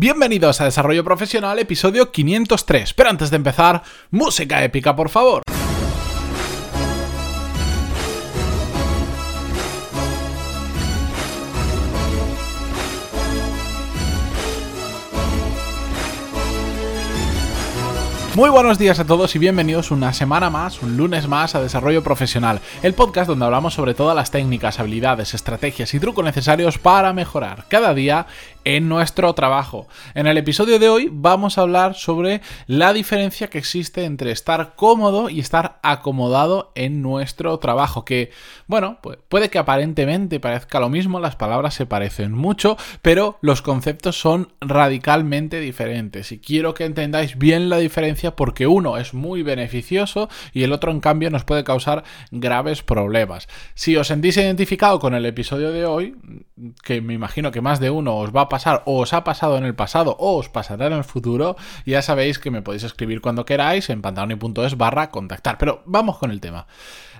Bienvenidos a Desarrollo Profesional, episodio 503. Pero antes de empezar, música épica, por favor. Muy buenos días a todos y bienvenidos una semana más, un lunes más a Desarrollo Profesional, el podcast donde hablamos sobre todas las técnicas, habilidades, estrategias y trucos necesarios para mejorar cada día en nuestro trabajo. En el episodio de hoy vamos a hablar sobre la diferencia que existe entre estar cómodo y estar acomodado en nuestro trabajo, que bueno, pues puede que aparentemente parezca lo mismo, las palabras se parecen mucho, pero los conceptos son radicalmente diferentes y quiero que entendáis bien la diferencia porque uno es muy beneficioso y el otro en cambio nos puede causar graves problemas. Si os sentís identificado con el episodio de hoy, que me imagino que más de uno os va a pasar o os ha pasado en el pasado o os pasará en el futuro, ya sabéis que me podéis escribir cuando queráis en pantaloni.es barra contactar. Pero vamos con el tema.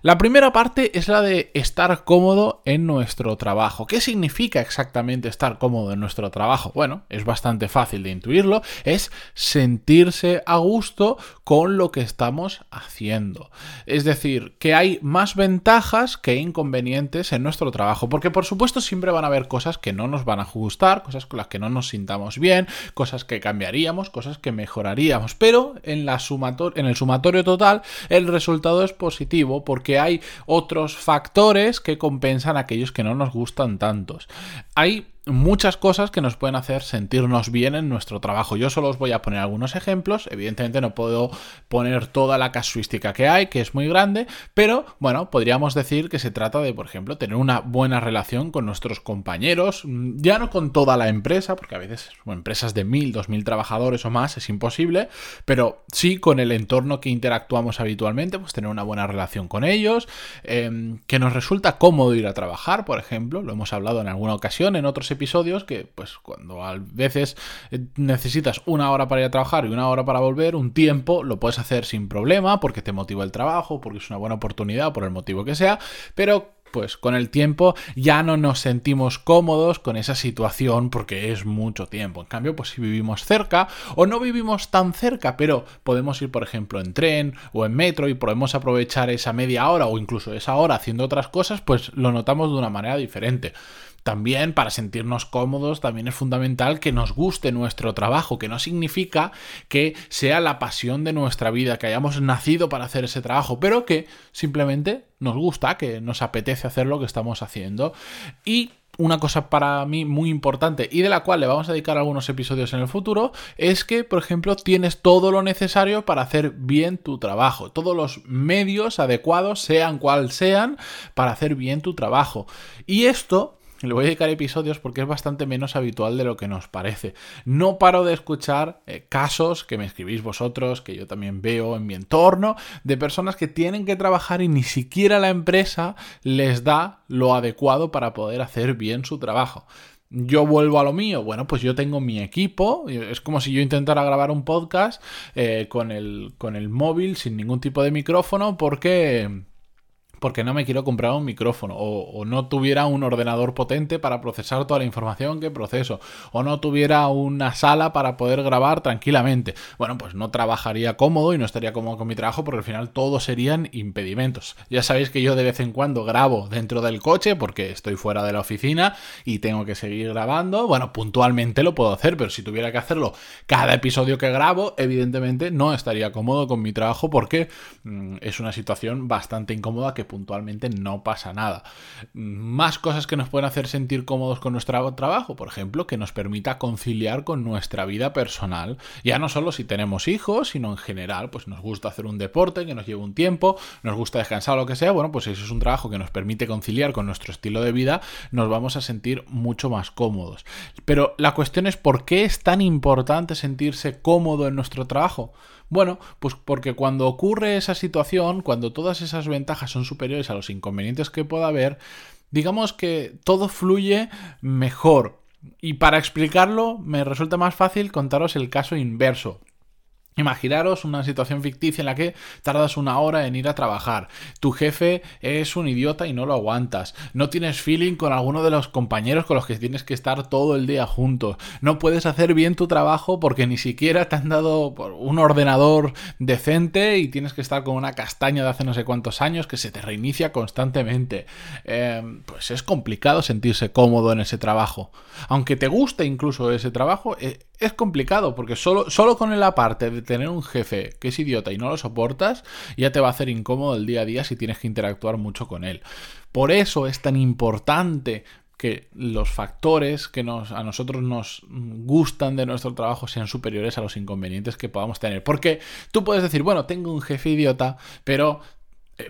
La primera parte es la de estar cómodo en nuestro trabajo. ¿Qué significa exactamente estar cómodo en nuestro trabajo? Bueno, es bastante fácil de intuirlo, es sentirse a gusto con lo que estamos haciendo. Es decir, que hay más ventajas que inconvenientes en nuestro trabajo, porque por supuesto siempre van a haber cosas que no nos van a gustar, cosas con las que no nos sintamos bien, cosas que cambiaríamos, cosas que mejoraríamos, pero en, el sumatorio total el resultado es positivo porque que hay otros factores que compensan aquellos que no nos gustan tantos. Hay muchas cosas que nos pueden hacer sentirnos bien en nuestro trabajo. Yo solo os voy a poner algunos ejemplos. Evidentemente no puedo poner toda la casuística que hay, que es muy grande, pero bueno, podríamos decir que se trata de, por ejemplo, tener una buena relación con nuestros compañeros, ya no con toda la empresa, porque a veces empresas de mil, dos mil trabajadores o más es imposible, pero sí con el entorno que interactuamos habitualmente, pues tener una buena relación con ellos, em, que nos resulta cómodo ir a trabajar, por ejemplo, lo hemos hablado en alguna ocasión en otros episodios que pues cuando a veces eh, necesitas una hora para ir a trabajar y una hora para volver, un tiempo lo puedes hacer sin problema porque te motiva el trabajo, porque es una buena oportunidad, por el motivo que sea, pero pues con el tiempo ya no nos sentimos cómodos con esa situación porque es mucho tiempo. En cambio, pues si vivimos cerca o no vivimos tan cerca, pero podemos ir, por ejemplo, en tren o en metro y podemos aprovechar esa media hora o incluso esa hora haciendo otras cosas, pues lo notamos de una manera diferente. También para sentirnos cómodos también es fundamental que nos guste nuestro trabajo, que no significa que sea la pasión de nuestra vida, que hayamos nacido para hacer ese trabajo, pero que simplemente nos gusta, que nos apetece hacer lo que estamos haciendo. Y una cosa para mí muy importante y de la cual le vamos a dedicar algunos episodios en el futuro es que, por ejemplo, tienes todo lo necesario para hacer bien tu trabajo, todos los medios adecuados, sean cual sean, para hacer bien tu trabajo. Y esto le voy a dedicar episodios porque es bastante menos habitual de lo que nos parece. No paro de escuchar eh, casos que me escribís vosotros, que yo también veo en mi entorno, de personas que tienen que trabajar y ni siquiera la empresa les da lo adecuado para poder hacer bien su trabajo. Yo vuelvo a lo mío. Bueno, pues yo tengo mi equipo. Es como si yo intentara grabar un podcast eh, con, el, con el móvil sin ningún tipo de micrófono porque porque no me quiero comprar un micrófono o, no tuviera un ordenador potente para procesar toda la información que proceso o no tuviera una sala para poder grabar tranquilamente. Bueno, pues no trabajaría cómodo y no estaría cómodo con mi trabajo porque al final todo serían impedimentos. Ya sabéis que yo de vez en cuando grabo dentro del coche porque estoy fuera de la oficina y tengo que seguir grabando. Bueno, puntualmente lo puedo hacer, pero si tuviera que hacerlo cada episodio que grabo, evidentemente no estaría cómodo con mi trabajo porque mm, es una situación bastante incómoda que puntualmente no pasa nada. Más cosas que nos pueden hacer sentir cómodos con nuestro trabajo, por ejemplo, que nos permita conciliar con nuestra vida personal, ya no solo si tenemos hijos, sino en general, pues nos gusta hacer un deporte que nos lleve un tiempo, nos gusta descansar lo que sea, bueno, pues eso es un trabajo que nos permite conciliar con nuestro estilo de vida, nos vamos a sentir mucho más cómodos. Pero la cuestión es por qué es tan importante sentirse cómodo en nuestro trabajo. Bueno, pues porque cuando ocurre esa situación, cuando todas esas ventajas son superiores a los inconvenientes que pueda haber, digamos que todo fluye mejor. Y para explicarlo me resulta más fácil contaros el caso inverso. Imaginaros una situación ficticia en la que tardas una hora en ir a trabajar. Tu jefe es un idiota y no lo aguantas. No tienes feeling con alguno de los compañeros con los que tienes que estar todo el día juntos. No puedes hacer bien tu trabajo porque ni siquiera te han dado un ordenador decente y tienes que estar con una castaña de hace no sé cuántos años que se te reinicia constantemente. Em, pues es complicado sentirse cómodo en ese trabajo. Aunque te guste incluso ese trabajo, eh, es complicado porque solo, solo con la parte de tener un jefe que es idiota y no lo soportas, ya te va a hacer incómodo el día a día si tienes que interactuar mucho con él. Por eso es tan importante que los factores que nos, a nosotros nos gustan de nuestro trabajo sean superiores a los inconvenientes que podamos tener. Porque tú puedes decir, bueno, tengo un jefe idiota, pero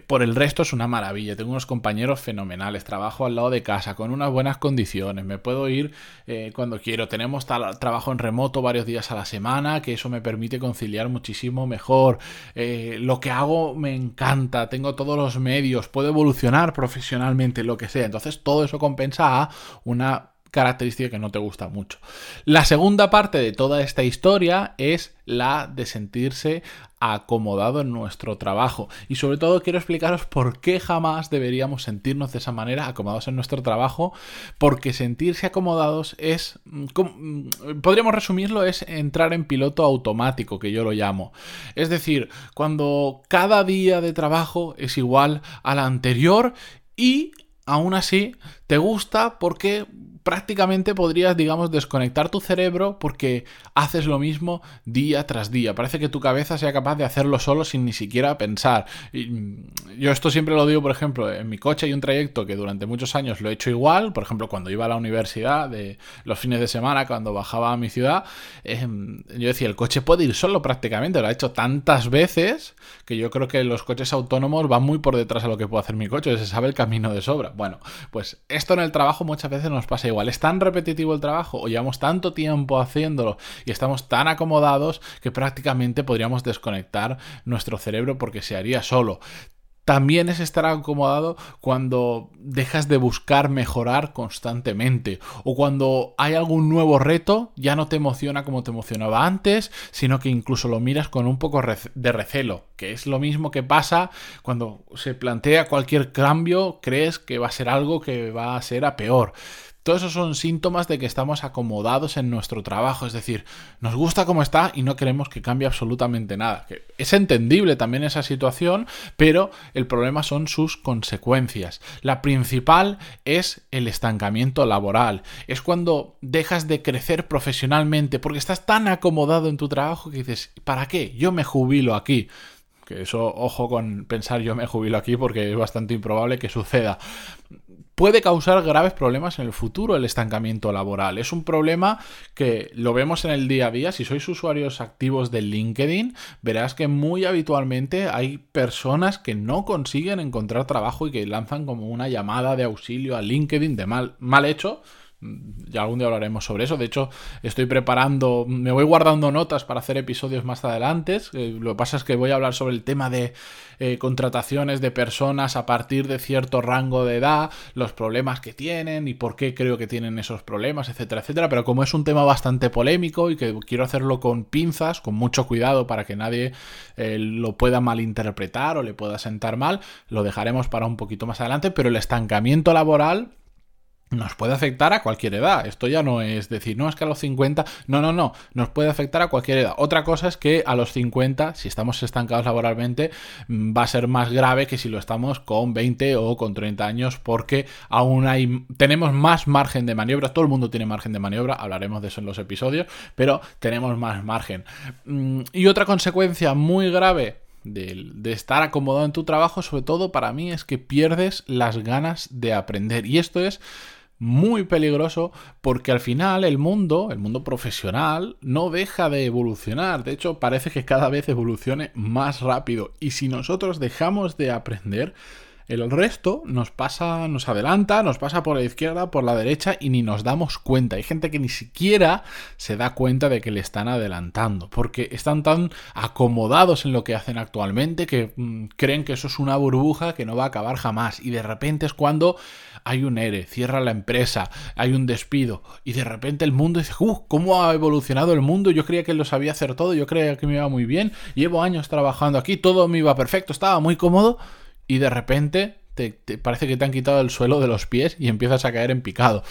por el resto es una maravilla. Tengo unos compañeros fenomenales. Trabajo al lado de casa con unas buenas condiciones. Me puedo ir eh, cuando quiero. Tenemos trabajo en remoto varios días a la semana, que eso me permite conciliar muchísimo mejor. Eh, lo que hago me encanta. Tengo todos los medios. Puedo evolucionar profesionalmente, lo que sea. Entonces todo eso compensa a una característica que no te gusta mucho. La segunda parte de toda esta historia es la de sentirse acomodado en nuestro trabajo. Y sobre todo quiero explicaros por qué jamás deberíamos sentirnos de esa manera, acomodados en nuestro trabajo, porque sentirse acomodados es, mm, mm, podríamos resumirlo, es entrar en piloto automático, que yo lo llamo. Es decir, cuando cada día de trabajo es igual al anterior y aún así te gusta porque prácticamente podrías, digamos, desconectar tu cerebro porque haces lo mismo día tras día. Parece que tu cabeza sea capaz de hacerlo solo sin ni siquiera pensar. Y yo esto siempre lo digo, por ejemplo, en mi coche hay un trayecto que durante muchos años lo he hecho igual. Por ejemplo, cuando iba a la universidad, de los fines de semana, cuando bajaba a mi ciudad, em, yo decía, el coche puede ir solo prácticamente. Lo ha hecho tantas veces que yo creo que los coches autónomos van muy por detrás a lo que puede hacer mi coche. Se sabe el camino de sobra. Bueno, pues esto en el trabajo muchas veces nos pasa igual es tan repetitivo el trabajo o llevamos tanto tiempo haciéndolo y estamos tan acomodados que prácticamente podríamos desconectar nuestro cerebro porque se haría solo. También es estar acomodado cuando dejas de buscar mejorar constantemente o cuando hay algún nuevo reto, ya no te emociona como te emocionaba antes, sino que incluso lo miras con un poco de recelo, que es lo mismo que pasa cuando se plantea cualquier cambio, crees que va a ser algo que va a ser a peor. Todos esos son síntomas de que estamos acomodados en nuestro trabajo, es decir, nos gusta cómo está y no queremos que cambie absolutamente nada. es entendible también esa situación, pero el problema son sus consecuencias. La principal es el estancamiento laboral. Es cuando dejas de crecer profesionalmente porque estás tan acomodado en tu trabajo que dices, ¿para qué? Yo me jubilo aquí que eso, ojo con pensar yo me jubilo aquí porque es bastante improbable que suceda puede causar graves problemas en el futuro el estancamiento laboral. Es un problema que lo vemos en el día a día. Si sois usuarios activos de LinkedIn, verás que muy habitualmente hay personas que no consiguen encontrar trabajo y que lanzan como una llamada de auxilio a LinkedIn de mal, mal hecho ya algún día hablaremos sobre eso. De hecho, estoy preparando, me voy guardando notas para hacer episodios más adelante. Eh, lo que pasa es que voy a hablar sobre el tema de eh, contrataciones de personas a partir de cierto rango de edad, los problemas que tienen y por qué creo que tienen esos problemas, etcétera, etcétera. Pero como es un tema bastante polémico y que quiero hacerlo con pinzas, con mucho cuidado para que nadie eh, lo pueda malinterpretar o le pueda sentar mal, lo dejaremos para un poquito más adelante. Pero el estancamiento laboral nos puede afectar a cualquier edad. Esto ya no es decir, no es que a los 50, no, no, no, nos puede afectar a cualquier edad. Otra cosa es que a los 50, si estamos estancados laboralmente, mm, va a ser más grave que si lo estamos con 20 o con 30 años, porque aún hay, tenemos más margen de maniobra. Todo el mundo tiene margen de maniobra, hablaremos de eso en los episodios, pero tenemos más margen. Mm, y otra consecuencia muy grave de, de, estar acomodado en tu trabajo, sobre todo para mí, es que pierdes las ganas de aprender. Y esto es muy peligroso porque al final el mundo, el mundo profesional, no deja de evolucionar. De hecho, parece que cada vez evolucione más rápido. Y si nosotros dejamos de aprender, El resto nos pasa, nos adelanta, nos pasa por la izquierda, por la derecha y ni nos damos cuenta. Hay gente que ni siquiera se da cuenta de que le están adelantando, porque están tan acomodados en lo que hacen actualmente que mm, creen que eso es una burbuja que no va a acabar jamás. Y de repente es cuando hay un ERE, cierra la empresa, hay un despido y de repente el mundo dice, ¡uh! ¿Cómo ha evolucionado el mundo? Yo creía que lo sabía hacer todo, yo creía que me iba muy bien, llevo años trabajando aquí, todo me iba perfecto, estaba muy cómodo y de repente te, parece que te han quitado el suelo de los pies y empiezas a caer en picado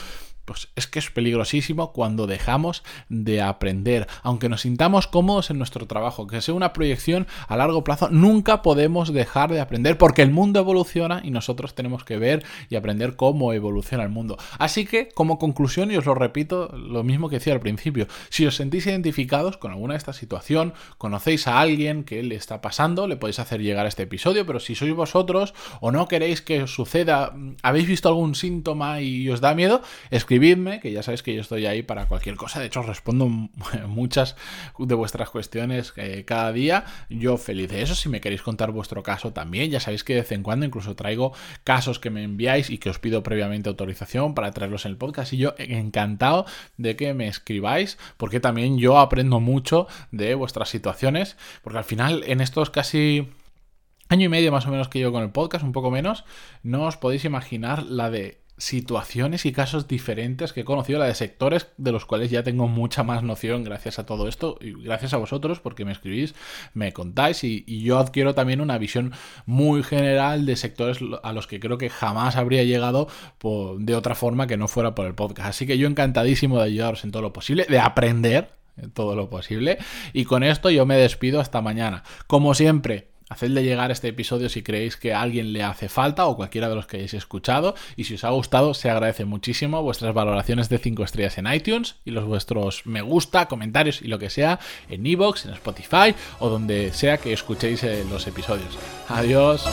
pues es que es peligrosísimo cuando dejamos de aprender. Aunque nos sintamos cómodos en nuestro trabajo, que sea una proyección a largo plazo, nunca podemos dejar de aprender porque el mundo evoluciona y nosotros tenemos que ver y aprender cómo evoluciona el mundo. Así que, como conclusión, y os lo repito, lo mismo que decía al principio, si os sentís identificados con alguna de esta situación, conocéis a alguien que le está pasando, le podéis hacer llegar este episodio, pero si sois vosotros o no queréis que os suceda, habéis visto algún síntoma y os da miedo, escribid escribidme, que ya sabéis que yo estoy ahí para cualquier cosa. De hecho, respondo muchas de vuestras cuestiones eh, cada día. Yo feliz de eso. Si me queréis contar vuestro caso también, ya sabéis que de vez en cuando incluso traigo casos que me enviáis y que os pido previamente autorización para traerlos en el podcast. Y yo encantado de que me escribáis, porque también yo aprendo mucho de vuestras situaciones, porque al final en estos casi año y medio más o menos que yo con el podcast, un poco menos, no os podéis imaginar la de situaciones y casos diferentes que he conocido, la de sectores de los cuales ya tengo mucha más noción gracias a todo esto y gracias a vosotros porque me escribís, me contáis y, yo adquiero también una visión muy general de sectores a los que creo que jamás habría llegado de otra forma que no fuera por el podcast. Así que yo encantadísimo de ayudaros en todo lo posible, de aprender en todo lo posible y con esto yo me despido hasta mañana. Como siempre, Hacedle llegar este episodio si creéis que a alguien le hace falta o cualquiera de los que hayáis escuchado. Y si os ha gustado, se agradece muchísimo vuestras valoraciones de 5 estrellas en iTunes y los vuestros me gusta, comentarios y lo que sea en Evox, en Spotify o donde sea que escuchéis eh, los episodios. Adiós.